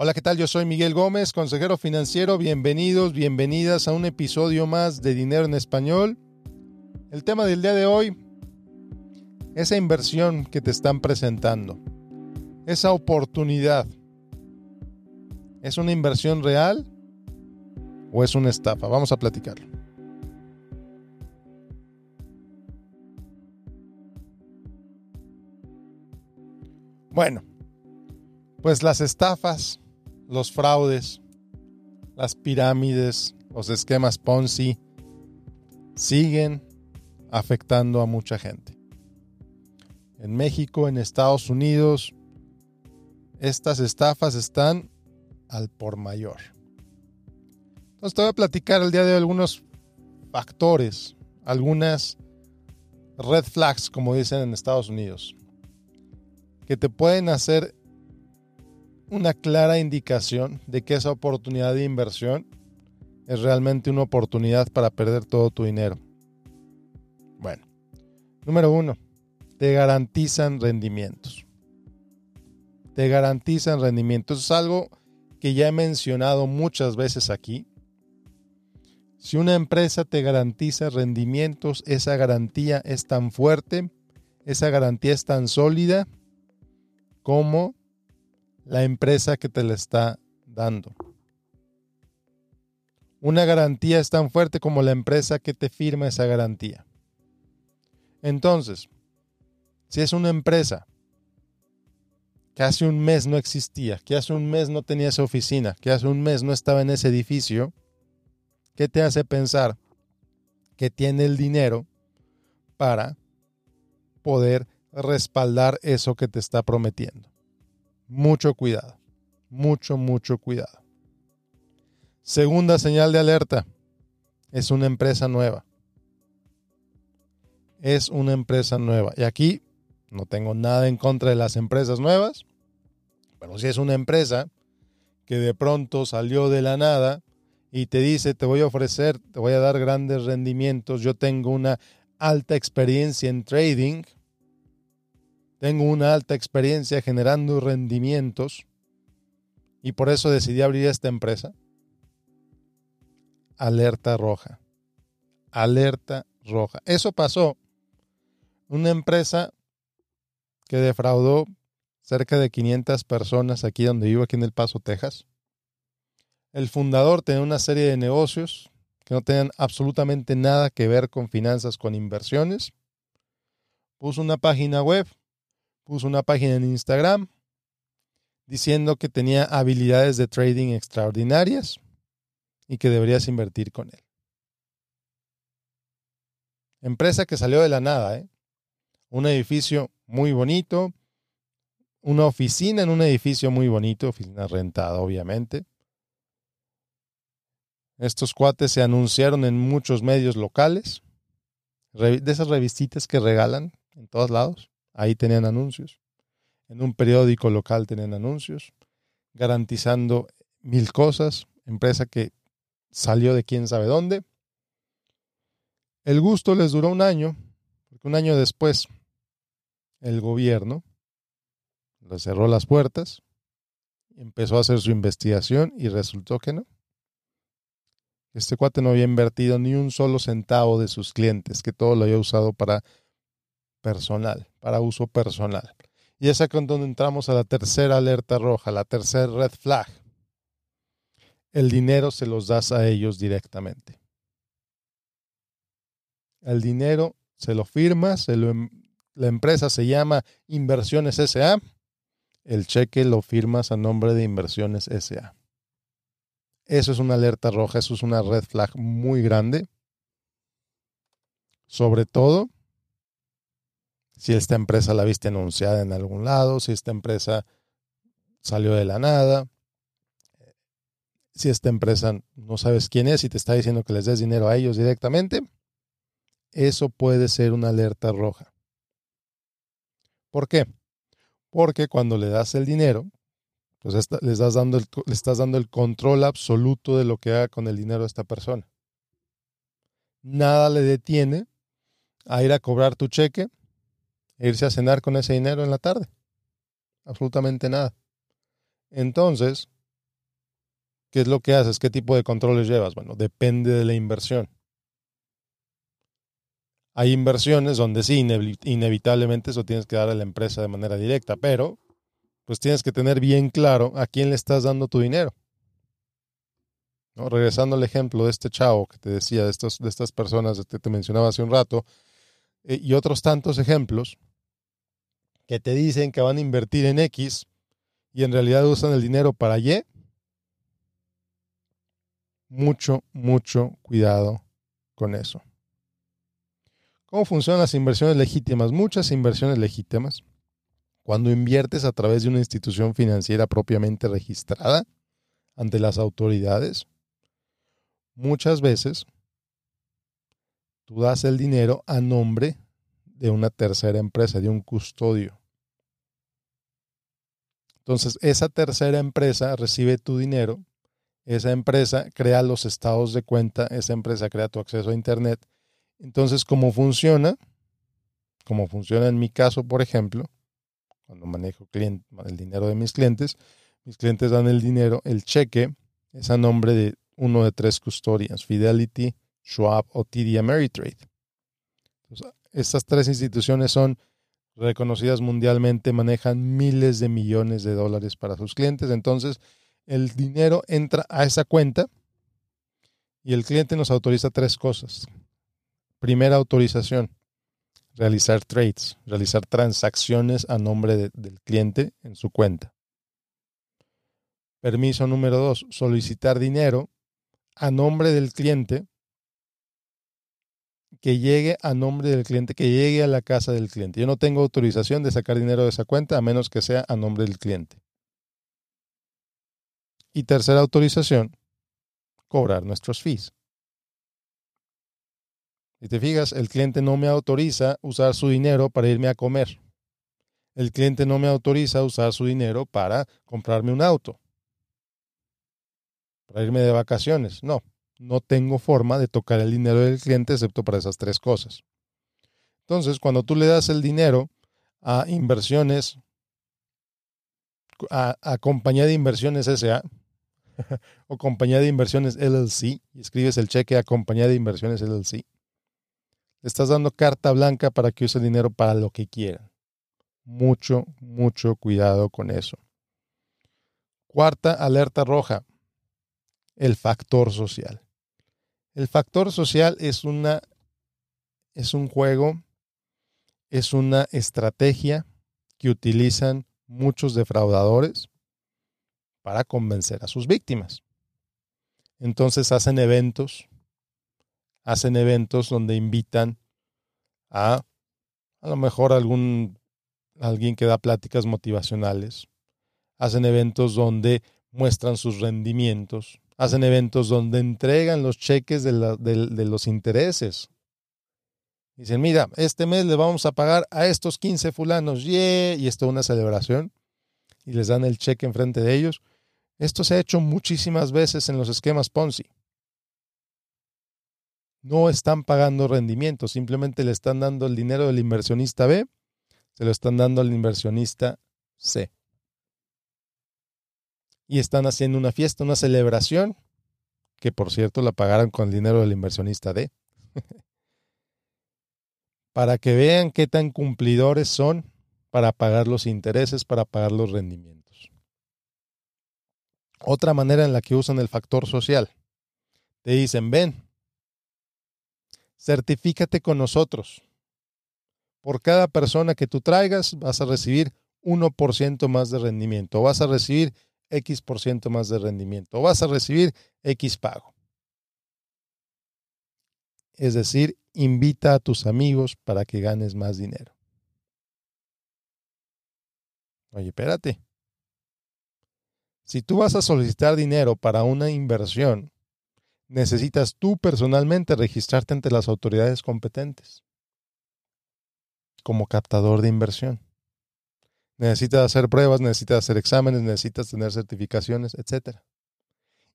Hola, ¿qué tal? Yo soy Miguel Gómez, consejero financiero. Bienvenidos, bienvenidas a un episodio más de Dinero en Español. El tema del día de hoy, esa inversión que te están presentando, esa oportunidad, ¿es una inversión real o es una estafa? Vamos a platicarlo. Bueno, pues las estafas los fraudes, las pirámides, los esquemas Ponzi siguen afectando a mucha gente. En México, en Estados Unidos, estas estafas están al por mayor. Entonces te voy a platicar el día de hoy algunos factores, algunas red flags, como dicen en Estados Unidos, que te pueden hacer una clara indicación de que esa oportunidad de inversión es realmente una oportunidad para perder todo tu dinero. Bueno, número uno, te garantizan rendimientos. Te garantizan rendimientos. Es algo que ya he mencionado muchas veces aquí. Si una empresa te garantiza rendimientos, esa garantía es tan fuerte, esa garantía es tan sólida como la empresa que te la está dando. Una garantía es tan fuerte como la empresa que te firma esa garantía. Entonces, si es una empresa que hace un mes no existía, que hace un mes no tenía esa oficina, que hace un mes no estaba en ese edificio, ¿qué te hace pensar que tiene el dinero para poder respaldar eso que te está prometiendo? Mucho cuidado. Mucho, mucho cuidado. Segunda señal de alerta. Es una empresa nueva. Es una empresa nueva. Y aquí no tengo nada en contra de las empresas nuevas, pero si es una empresa que de pronto salió de la nada y te dice, te voy a ofrecer, te voy a dar grandes rendimientos, yo tengo una alta experiencia en trading, tengo una alta experiencia generando rendimientos y por eso decidí abrir esta empresa. Alerta roja. Alerta roja. Eso pasó. Una empresa que defraudó cerca de 500 personas aquí donde vivo, aquí en El Paso, Texas. El fundador tenía una serie de negocios que no tenían absolutamente nada que ver con finanzas, con inversiones. Puso una página web puso una página en Instagram diciendo que tenía habilidades de trading extraordinarias y que deberías invertir con él. Empresa que salió de la nada, ¿eh? Un edificio muy bonito, una oficina en un edificio muy bonito, oficina rentada, obviamente. Estos cuates se anunciaron en muchos medios locales, de esas revistitas que regalan en todos lados. Ahí tenían anuncios. En un periódico local tenían anuncios, garantizando mil cosas. Empresa que salió de quién sabe dónde. El gusto les duró un año, porque un año después el gobierno le cerró las puertas, empezó a hacer su investigación y resultó que no. Este cuate no había invertido ni un solo centavo de sus clientes, que todo lo había usado para personal, para uso personal. Y es acá donde entramos a la tercera alerta roja, la tercera red flag. El dinero se los das a ellos directamente. El dinero se lo firmas, em, la empresa se llama Inversiones SA, el cheque lo firmas a nombre de Inversiones SA. Eso es una alerta roja, eso es una red flag muy grande. Sobre todo si esta empresa la viste anunciada en algún lado, si esta empresa salió de la nada, si esta empresa no sabes quién es y te está diciendo que les des dinero a ellos directamente, eso puede ser una alerta roja. ¿Por qué? Porque cuando le das el dinero, pues les das dando le estás dando el control absoluto de lo que haga con el dinero de esta persona. Nada le detiene a ir a cobrar tu cheque irse a cenar con ese dinero en la tarde. Absolutamente nada. Entonces, ¿Qué es lo que haces? ¿Qué tipo de controles llevas? Bueno, depende de la inversión. Hay inversiones donde sí, inevitablemente eso tienes que dar a la empresa de manera directa, pero pues tienes que tener bien claro a quién le estás dando tu dinero. Regresando al ejemplo de este chavo que te decía, de, de estas personas que te mencionaba hace un rato, eh, y otros tantos ejemplos que te dicen que van a invertir en X y en realidad usan el dinero para Y, mucho, mucho cuidado con eso. ¿Cómo funcionan las inversiones legítimas? Muchas inversiones legítimas, cuando inviertes a través de una institución financiera propiamente registrada ante las autoridades, muchas veces tú das el dinero a nombre de una tercera empresa, de un custodio. Entonces, esa tercera empresa recibe tu dinero esa empresa crea los estados de cuenta, esa empresa crea tu acceso a Internet. Entonces, ¿cómo funciona? Como funciona en mi caso, por ejemplo, cuando manejo el dinero de mis clientes, mis clientes dan el dinero, el cheque es a nombre de uno de tres custodians, Fidelity, Schwab o TD Ameritrade. estas tres instituciones son reconocidas mundialmente, manejan miles de millones de dólares para sus clientes. Entonces, el dinero entra a esa cuenta y el cliente nos autoriza tres cosas. Primera autorización, realizar trades, realizar transacciones a nombre del cliente en su cuenta. Permiso número dos, solicitar dinero a nombre del cliente que llegue a nombre del cliente, que llegue a la casa del cliente. Yo no tengo autorización de sacar dinero de esa cuenta a menos que sea a nombre del cliente. Y tercera autorización, cobrar nuestros fees. Si te fijas, el cliente no me autoriza usar su dinero para irme a comer. El cliente no me autoriza usar su dinero para comprarme un auto, para irme de vacaciones. No, no tengo forma de tocar el dinero del cliente excepto para esas tres cosas. Entonces, cuando tú le das el dinero a inversiones, a, compañía de inversiones SA, o compañía de inversiones LLC y escribes el cheque a compañía de inversiones LLC. Le estás dando carta blanca para que use dinero para lo que quiera. Mucho, mucho cuidado con eso. Cuarta alerta roja, el factor social. El factor social es una es un juego, es una estrategia que utilizan muchos defraudadores para convencer a sus víctimas. Entonces hacen eventos, hacen eventos donde invitan a a lo mejor algún alguien que da pláticas motivacionales, hacen eventos donde muestran sus rendimientos, hacen eventos donde entregan los cheques de, los intereses. Dicen, mira, este mes le vamos a pagar a estos 15 fulanos, y esto es una celebración, y les dan el cheque enfrente de ellos, esto se ha hecho muchísimas veces en los esquemas Ponzi. No están pagando rendimiento, simplemente le están dando el dinero del inversionista B, se lo están dando al inversionista C. Y están haciendo una fiesta, una celebración, que por cierto la pagaron con el dinero del inversionista D. para que vean qué tan cumplidores son para pagar los intereses, para pagar los rendimientos. Otra manera en la que usan el factor social. Te dicen, ven, certifícate con nosotros. Por cada persona que tú traigas vas a recibir 1% más de rendimiento, vas a recibir X% más de rendimiento, vas a recibir X pago. Es decir, invita a tus amigos para que ganes más dinero. Oye, espérate. Si tú vas a solicitar dinero para una inversión, necesitas tú personalmente registrarte ante las autoridades competentes como captador de inversión. Necesitas hacer pruebas, necesitas hacer exámenes, necesitas tener certificaciones, etc.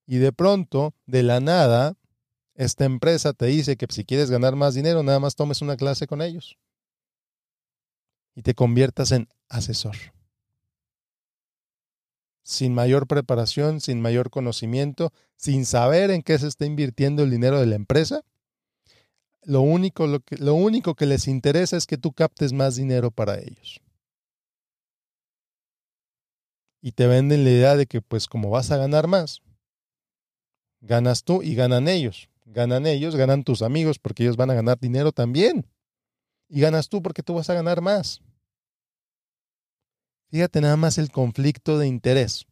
Y de pronto, de la nada, esta empresa te dice que si quieres ganar más dinero, nada más tomes una clase con ellos y te conviertas en asesor. sin mayor preparación, sin mayor conocimiento, sin saber en qué se está invirtiendo el dinero de la empresa. Lo único, lo, que, lo único que les interesa es que tú captes más dinero para ellos. Y te venden la idea de que pues como vas a ganar más, ganas tú y ganan ellos. Ganan ellos, ganan tus amigos porque ellos van a ganar dinero también. Y ganas tú porque tú vas a ganar más. Fíjate nada más el conflicto de interés.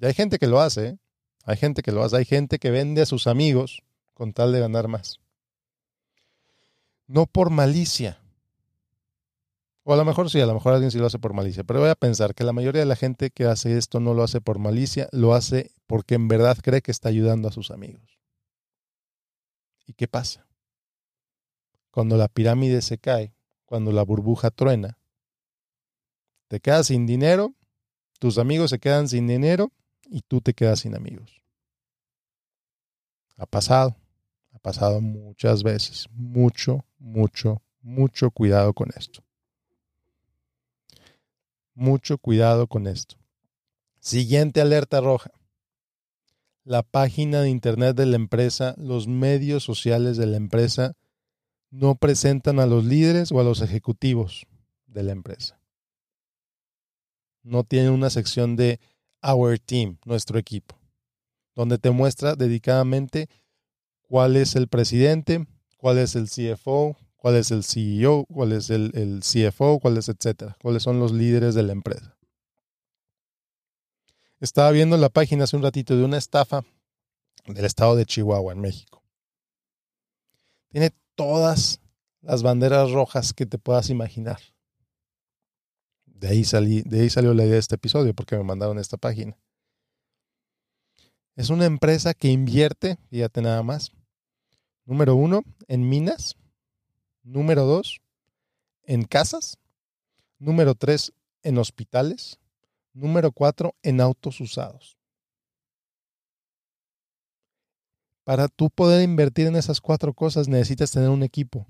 Y hay gente que lo hace, ¿eh? hay gente que lo hace, hay gente que vende a sus amigos con tal de ganar más. No por malicia. O a lo mejor sí, a lo mejor alguien sí lo hace por malicia, pero voy a pensar que la mayoría de la gente que hace esto no lo hace por malicia, lo hace porque en verdad cree que está ayudando a sus amigos. ¿Y qué pasa? Cuando la pirámide se cae, cuando la burbuja truena, te quedas sin dinero, tus amigos se quedan sin dinero y tú te quedas sin amigos. Ha pasado, ha pasado muchas veces. Mucho, mucho, mucho cuidado con esto. Mucho cuidado con esto. Siguiente alerta roja. La página de internet de la empresa, los medios sociales de la empresa no presentan a los líderes o a los ejecutivos de la empresa no tiene una sección de Our Team, nuestro equipo, donde te muestra dedicadamente cuál es el presidente, cuál es el CFO, cuál es el CEO, cuál es el, el CFO, cuál es etcétera, cuáles son los líderes de la empresa. Estaba viendo la página hace un ratito de una estafa del estado de Chihuahua, en México. Tiene todas las banderas rojas que te puedas imaginar. De ahí, salí, de ahí salió la idea de este episodio porque me mandaron esta página. Es una empresa que invierte, fíjate nada más, número uno, en minas, número dos, en casas, número tres, en hospitales, número cuatro, en autos usados. Para tú poder invertir en esas cuatro cosas necesitas tener un equipo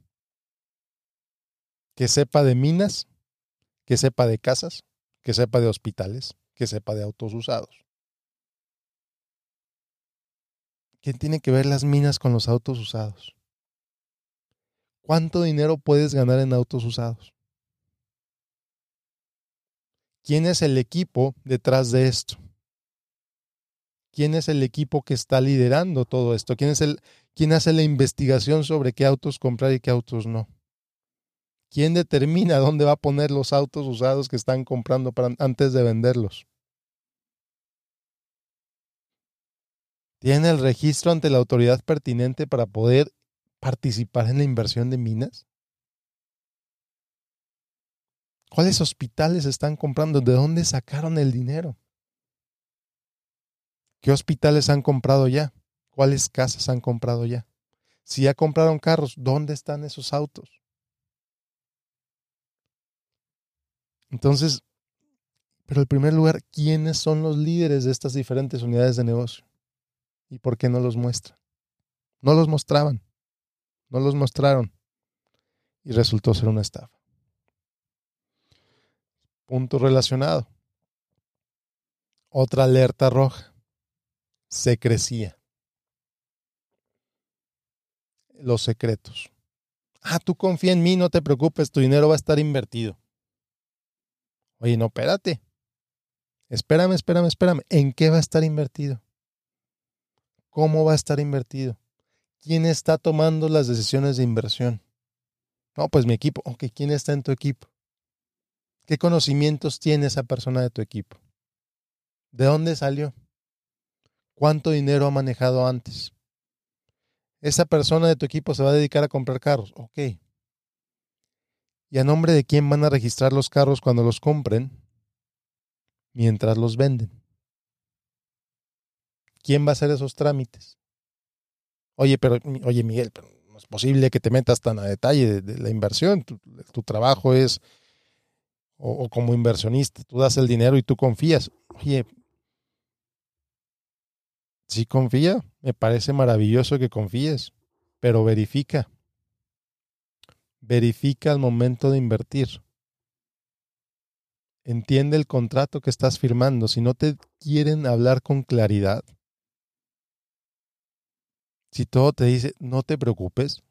que sepa de minas, que sepa de casas, que sepa de hospitales, que sepa de autos usados. ¿Qué tiene que ver las minas con los autos usados? ¿Cuánto dinero puedes ganar en autos usados? ¿Quién es el equipo detrás de esto? ¿Quién es el equipo que está liderando todo esto? ¿Quién, es el, quién hace la investigación sobre qué autos comprar y qué autos no? ¿Quién determina dónde va a poner los autos usados que están comprando antes de venderlos? ¿Tiene el registro ante la autoridad pertinente para poder participar en la inversión de minas? ¿Cuáles hospitales están comprando? ¿De dónde sacaron el dinero? ¿Qué hospitales han comprado ya? ¿Cuáles casas han comprado ya? Si ya compraron carros, ¿dónde están esos autos? Entonces, pero en primer lugar, ¿quiénes son los líderes de estas diferentes unidades de negocio? ¿Y por qué no los muestran? No los mostraban, no los mostraron y resultó ser una estafa. Punto relacionado. Otra alerta roja. Se crecía. Los secretos. Ah, tú confía en mí, no te preocupes, tu dinero va a estar invertido. Oye, no, espérate. Espérame, espérame, espérame. ¿En qué va a estar invertido? ¿Cómo va a estar invertido? ¿Quién está tomando las decisiones de inversión? No, pues mi equipo. Ok, ¿quién está en tu equipo? ¿Qué conocimientos tiene esa persona de tu equipo? ¿De dónde salió? ¿Cuánto dinero ha manejado antes? Esa persona de tu equipo se va a dedicar a comprar carros. Ok, ¿Y a nombre de quién van a registrar los carros cuando los compren mientras los venden? ¿Quién va a hacer esos trámites? Oye, pero, oye, Miguel, pero no es posible que te metas tan a detalle de, la inversión. Tu, trabajo es, o, o, como inversionista, tú das el dinero y tú confías. Oye, sí confía, me parece maravilloso que confíes, pero verifica verifica al momento de invertir. entiende el contrato que estás firmando. Si no te quieren hablar con claridad, si todo te dice, no te preocupes,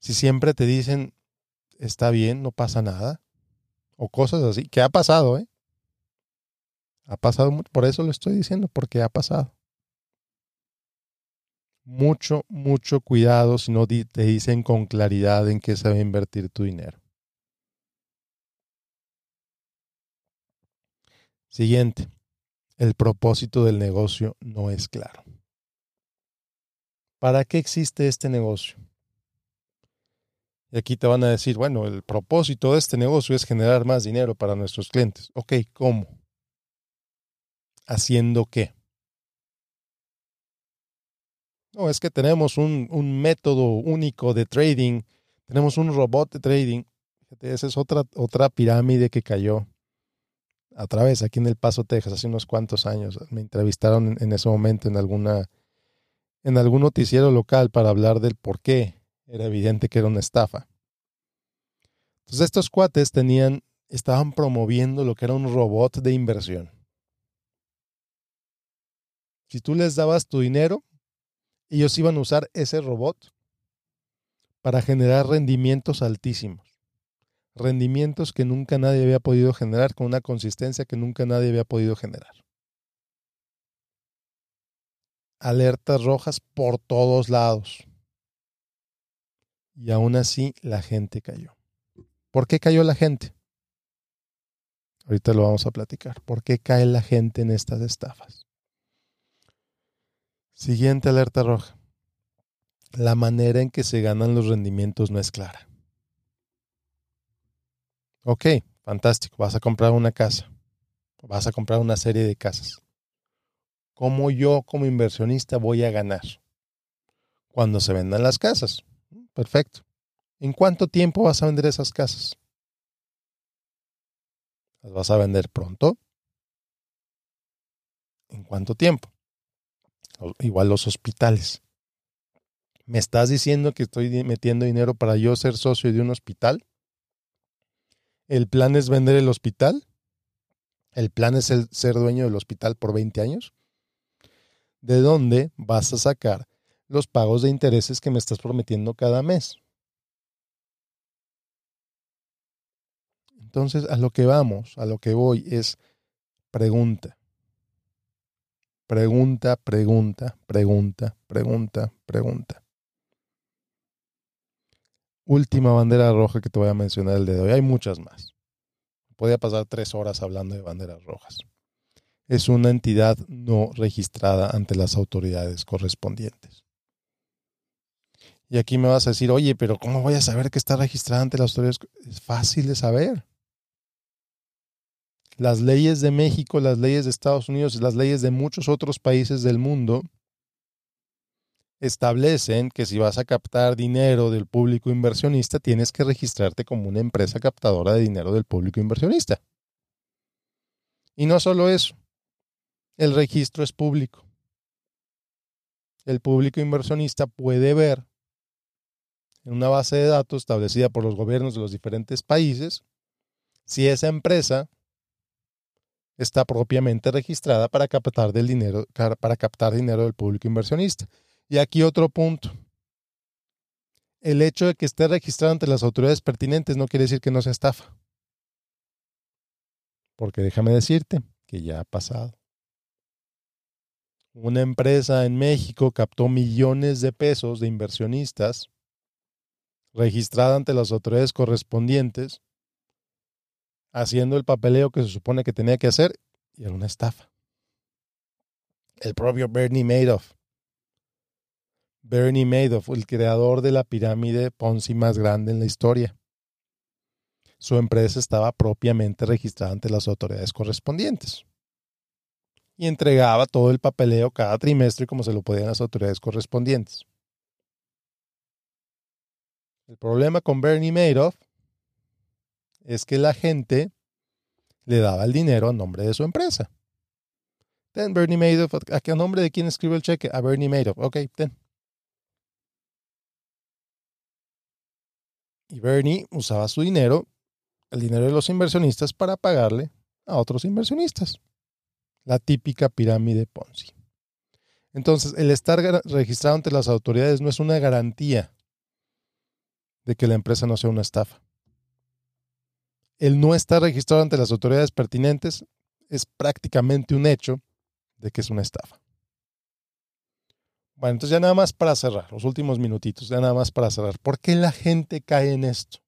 si siempre te dicen, está bien, no pasa nada, o cosas así, que ha pasado, ¿eh? Ha pasado, por eso lo estoy diciendo, porque ha pasado. Mucho, mucho cuidado si no te dicen con claridad en qué se va a invertir tu dinero. Siguiente, el propósito del negocio no es claro. ¿Para qué existe este negocio? Y aquí te van a decir, bueno, el propósito de este negocio es generar más dinero para nuestros clientes. Ok, ¿cómo? ¿Haciendo qué? No, es que tenemos un, un método único de trading, tenemos un robot de trading. Fíjate, esa es otra, otra pirámide que cayó a través aquí en El Paso, Texas, hace unos cuantos años. Me entrevistaron en ese momento en alguna en algún noticiero local para hablar del por qué era evidente que era una estafa. Entonces estos cuates tenían estaban promoviendo lo que era un robot de inversión. Si tú les dabas tu dinero, ellos iban a usar ese robot para generar rendimientos altísimos rendimientos que nunca nadie había podido generar, con una consistencia que nunca nadie había podido generar. Alertas rojas por todos lados. Y aún así la gente cayó. ¿Por qué cayó la gente? Ahorita lo vamos a platicar. ¿Por qué cae la gente en estas estafas? Siguiente alerta roja. La manera en que se ganan los rendimientos no es clara. Ok, fantástico. Vas a comprar una casa. Vas a comprar una serie de casas. ¿Cómo yo como inversionista voy a ganar? Cuando se vendan las casas. Perfecto. ¿En cuánto tiempo vas a vender esas casas? ¿Las vas a vender pronto? ¿En cuánto tiempo? Igual los hospitales. ¿Me estás diciendo que estoy metiendo dinero para yo ser socio de un hospital? ¿El plan es vender el hospital? ¿El plan es el ser dueño del hospital por 20 años? ¿De dónde vas a sacar los pagos de intereses que me estás prometiendo cada mes? Entonces, a lo que vamos, a lo que voy es pregunta. Pregunta, pregunta, pregunta, pregunta, pregunta última bandera roja que te voy a mencionar el de hoy. Hay muchas más. Podría pasar tres horas hablando de banderas rojas. Es una entidad no registrada ante las autoridades correspondientes. Y aquí me vas a decir, oye, pero ¿cómo voy a saber que está registrada ante las autoridades? Es fácil de saber. Las leyes de México, las leyes de Estados Unidos las leyes de muchos otros países del mundo establecen que si vas a captar dinero del público inversionista, tienes que registrarte como una empresa captadora de dinero del público inversionista. Y no solo eso, el registro es público. El público inversionista puede ver en una base de datos establecida por los gobiernos de los diferentes países si esa empresa está propiamente registrada para captar del dinero para captar dinero del público inversionista. Y aquí otro punto. El hecho de que esté registrado ante las autoridades pertinentes no quiere decir que no sea estafa. Porque déjame decirte que ya ha pasado. Una empresa en México captó millones de pesos de inversionistas registrada ante las autoridades correspondientes, haciendo el papeleo que se supone que tenía que hacer, y era una estafa. El propio Bernie Madoff Bernie Madoff, el creador de la pirámide Ponzi más grande en la historia. Su empresa estaba propiamente registrada ante las autoridades correspondientes y entregaba todo el papeleo cada trimestre como se lo podían las autoridades correspondientes. El problema con Bernie Madoff es que la gente le daba el dinero a nombre de su empresa. Ten Bernie Madoff, ¿a qué nombre de quién escribe el cheque? A Bernie Madoff. Ok, ten. Y Bernie usaba su dinero el dinero de los inversionistas para pagarle a otros inversionistas. La típica pirámide Ponzi. Entonces, el estar registrado ante las autoridades no es una garantía de que la empresa no sea una estafa. El no estar registrado ante las autoridades pertinentes es prácticamente un hecho de que es una estafa. Bueno, entonces ya nada más para cerrar, los últimos minutitos, ya nada más para cerrar. ¿Por qué la gente cae en esto?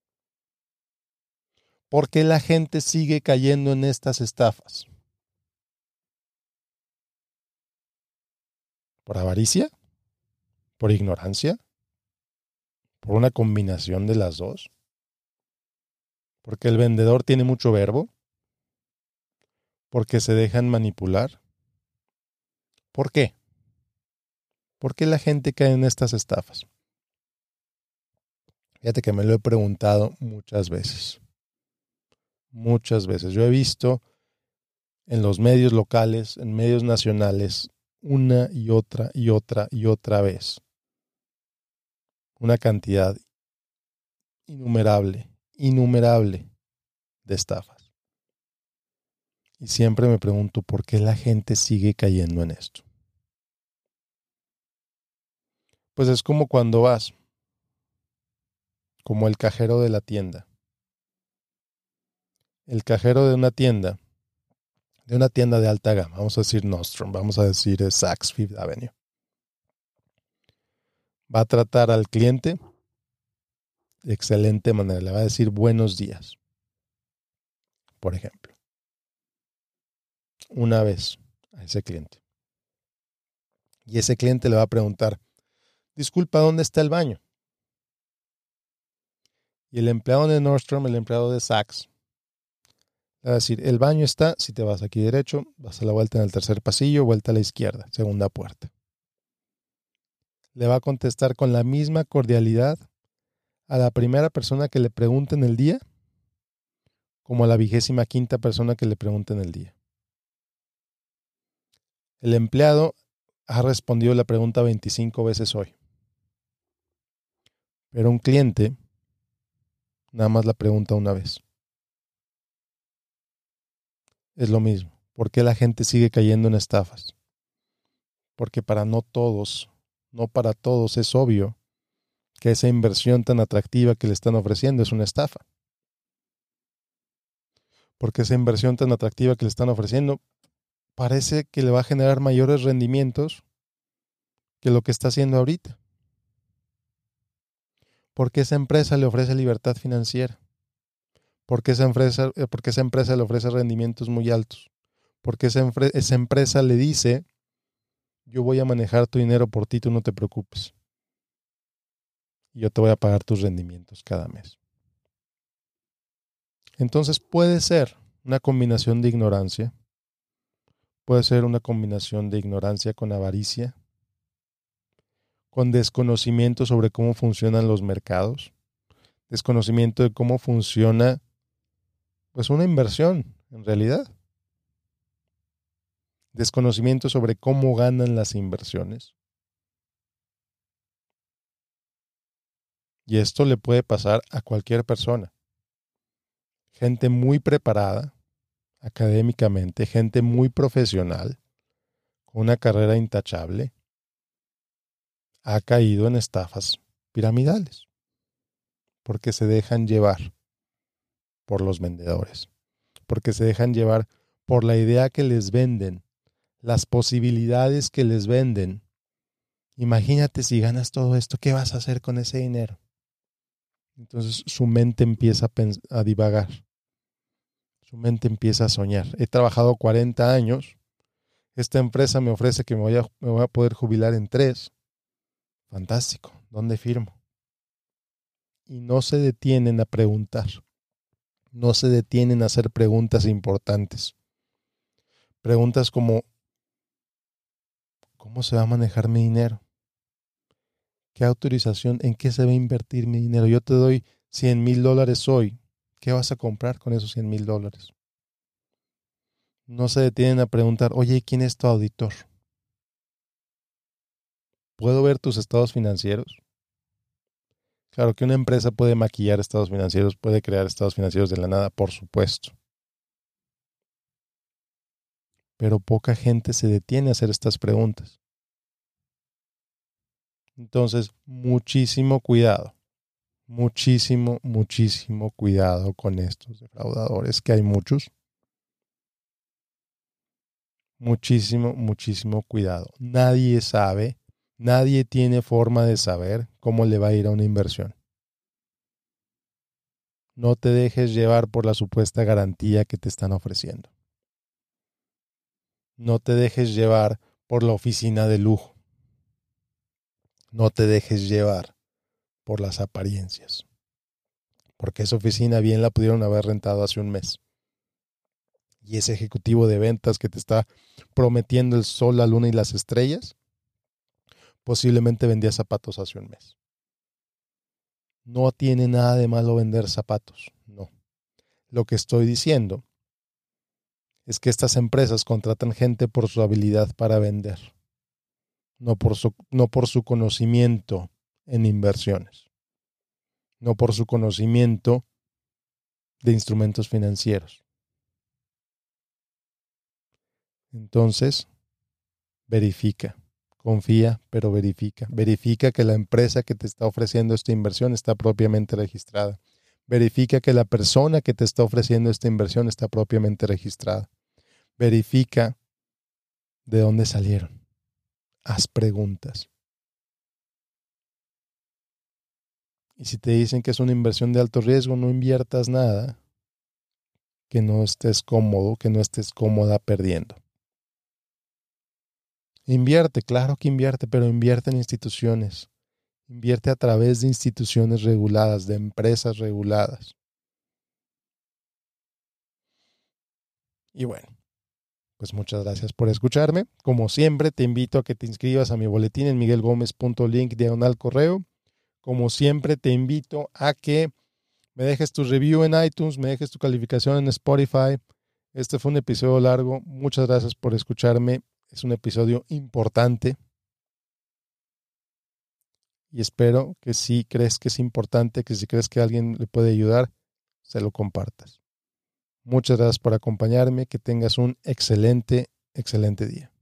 ¿Por qué la gente sigue cayendo en estas estafas? ¿Por avaricia? ¿Por ignorancia? ¿Por una combinación de las dos? ¿Porque el vendedor tiene mucho verbo? ¿Porque se dejan manipular? ¿Por qué? ¿Por qué la gente cae en estas estafas? Fíjate que me lo he preguntado muchas veces. Muchas veces. Yo he visto en los medios locales, en medios nacionales, una y otra y otra y otra vez. Una cantidad innumerable, innumerable de estafas. Y siempre me pregunto por qué la gente sigue cayendo en esto. Pues es como cuando vas, como el cajero de la tienda. El cajero de una tienda de una tienda de alta gama, vamos a decir Nostrum, vamos a decir Saks Fifth Avenue. Va a tratar al cliente de excelente manera, le va a decir buenos días, por ejemplo, una vez a ese cliente. Y ese cliente le va a preguntar, disculpa, ¿dónde está el baño? Y el empleado de Nordstrom, el empleado de Saks, es decir, el baño está, si te vas aquí derecho, vas a la vuelta en el tercer pasillo, vuelta a la izquierda, segunda puerta. Le va a contestar con la misma cordialidad a la primera persona que le pregunte en el día, como a la vigésima quinta persona que le pregunte en el día. El empleado ha respondido la pregunta 25 veces hoy. Pero un cliente nada más la pregunta una vez es lo mismo. ¿Por qué la gente sigue cayendo en estafas? Porque para no todos, no para todos es obvio que esa inversión tan atractiva que le están ofreciendo es una estafa. Porque esa inversión tan atractiva que le están ofreciendo parece que le va a generar mayores rendimientos que lo que está haciendo ahorita. Porque esa empresa le ofrece libertad financiera porque esa empresa, eh, porque esa empresa le ofrece rendimientos muy altos, porque esa, esa empresa le dice, yo voy a manejar tu dinero por ti, tú no te preocupes. Yo te voy a pagar tus rendimientos cada mes. Entonces puede ser una combinación de ignorancia, puede ser una combinación de ignorancia con avaricia, con desconocimiento sobre cómo funcionan los mercados, desconocimiento de cómo funciona pues una inversión, en realidad. Desconocimiento sobre cómo ganan las inversiones. Y esto le puede pasar a cualquier persona. Gente muy preparada académicamente, gente muy profesional, con una carrera intachable, ha caído en estafas piramidales, porque se dejan llevar por los vendedores, porque se dejan llevar por la idea que les venden, las posibilidades que les venden. Imagínate si ganas todo esto, ¿qué vas a hacer con ese dinero? Entonces su mente empieza a, divagar, su mente empieza a soñar. He trabajado 40 años, esta empresa me ofrece que me voy a, me voy a poder jubilar en tres. Fantástico, ¿dónde firmo? Y no se detienen a preguntar no se detienen a hacer preguntas importantes. Preguntas como, ¿cómo se va a manejar mi dinero? ¿Qué autorización, en qué se va a invertir mi dinero? Yo te doy 100 mil dólares hoy. ¿Qué vas a comprar con esos 100 mil dólares? No se detienen a preguntar, oye, ¿quién es tu auditor? ¿Puedo ver tus estados financieros? Claro que una empresa puede maquillar estados financieros, puede crear estados financieros de la nada, por supuesto. Pero poca gente se detiene a hacer estas preguntas. Entonces, muchísimo cuidado, muchísimo, muchísimo cuidado con estos defraudadores, que hay muchos. Muchísimo, muchísimo cuidado. Nadie sabe Nadie tiene forma de saber cómo le va a ir a una inversión. No te dejes llevar por la supuesta garantía que te están ofreciendo. No te dejes llevar por la oficina de lujo. No te dejes llevar por las apariencias. Porque esa oficina bien la pudieron haber rentado hace un mes. Y ese ejecutivo de ventas que te está prometiendo el sol, la luna y las estrellas, posiblemente vendía zapatos hace un mes. No tiene nada de malo vender zapatos, no. Lo que estoy diciendo es que estas empresas contratan gente por su habilidad para vender, no por su, no por su conocimiento en inversiones, no por su conocimiento de instrumentos financieros. Entonces, verifica Confía, pero verifica. Verifica que la empresa que te está ofreciendo esta inversión está propiamente registrada. Verifica que la persona que te está ofreciendo esta inversión está propiamente registrada. Verifica de dónde salieron. Haz preguntas. Y si te dicen que es una inversión de alto riesgo, no inviertas nada que no estés cómodo, que no estés cómoda perdiendo. Invierte, claro que invierte, pero invierte en instituciones. Invierte a través de instituciones reguladas, de empresas reguladas. Y bueno, pues muchas gracias por escucharme. Como siempre, te invito a que te inscribas a mi boletín en miguelgomez.link diagonal correo. Como siempre, te invito a que me dejes tu review en iTunes, me dejes tu calificación en Spotify. Este fue un episodio largo. Muchas gracias por escucharme es un episodio importante. Y espero que si crees que es importante, que si crees que alguien le puede ayudar, se lo compartas. Muchas gracias por acompañarme. Que tengas un excelente, excelente día.